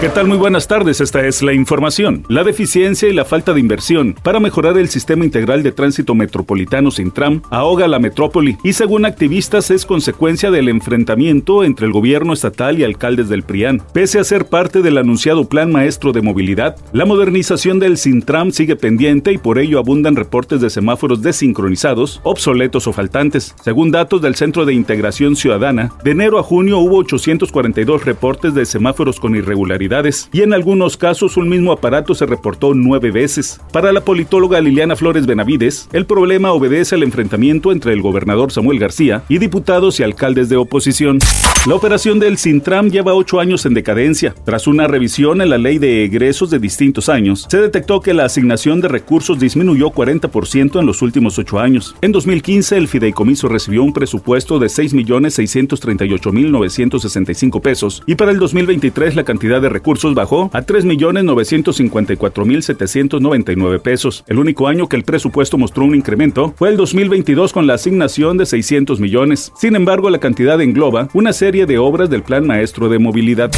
¿Qué tal? Muy buenas tardes, esta es la información. La deficiencia y la falta de inversión para mejorar el sistema integral de tránsito metropolitano sin tram ahoga la metrópoli y según activistas es consecuencia del enfrentamiento entre el gobierno estatal y alcaldes del PRIAN. Pese a ser parte del anunciado Plan Maestro de Movilidad, la modernización del Sintram sigue pendiente y por ello abundan reportes de semáforos desincronizados, obsoletos o faltantes. Según datos del Centro de Integración Ciudadana, de enero a junio hubo 842 reportes de semáforos con y en algunos casos un mismo aparato se reportó nueve veces. Para la politóloga Liliana Flores Benavides, el problema obedece al enfrentamiento entre el gobernador Samuel García y diputados y alcaldes de oposición. La operación del Sintram lleva ocho años en decadencia. Tras una revisión en la ley de egresos de distintos años, se detectó que la asignación de recursos disminuyó 40% en los últimos ocho años. En 2015, el fideicomiso recibió un presupuesto de 6.638.965 pesos y para el 2023 la cantidad de recursos recursos bajó a 3.954.799 pesos. El único año que el presupuesto mostró un incremento fue el 2022 con la asignación de 600 millones. Sin embargo, la cantidad engloba una serie de obras del Plan Maestro de Movilidad.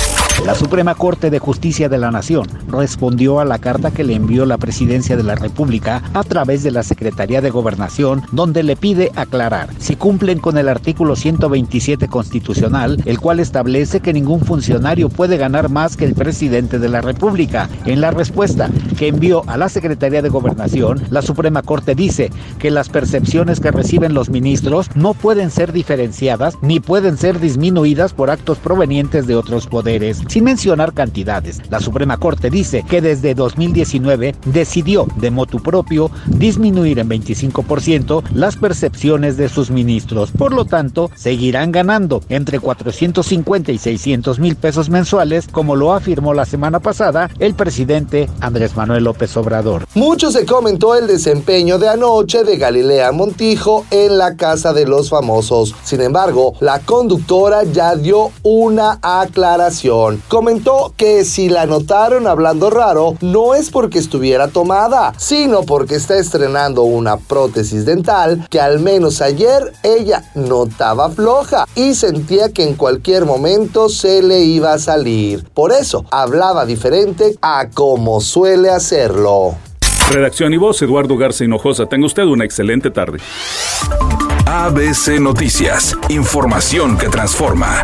La Suprema Corte de Justicia de la Nación respondió a la carta que le envió la Presidencia de la República a través de la Secretaría de Gobernación, donde le pide aclarar si cumplen con el artículo 127 constitucional, el cual establece que ningún funcionario puede ganar más que el presidente de la República. En la respuesta que envió a la Secretaría de Gobernación, la Suprema Corte dice que las percepciones que reciben los ministros no pueden ser diferenciadas ni pueden ser disminuidas por actos provenientes de otros poderes, sin mencionar cantidades. La Suprema Corte dice que desde 2019 decidió de motu propio disminuir en 25% las percepciones de sus ministros. Por lo tanto, seguirán ganando entre 450 y 600 mil pesos mensuales, como lo afirmó la semana pasada el presidente Andrés Manuel López Obrador. Mucho se comentó el desempeño de anoche de Galilea Montijo en la Casa de los Famosos. Sin embargo, la conductora ya dio una aclaración. Comentó que si la notaron hablando raro, no es porque estuviera tomada, sino porque está estrenando una prótesis dental que al menos ayer ella notaba floja y sentía que en cualquier momento se le iba a salir. Por eso hablaba diferente a como suele hacerlo. Redacción y voz, Eduardo Garza Hinojosa. Tenga usted una excelente tarde. ABC Noticias, información que transforma.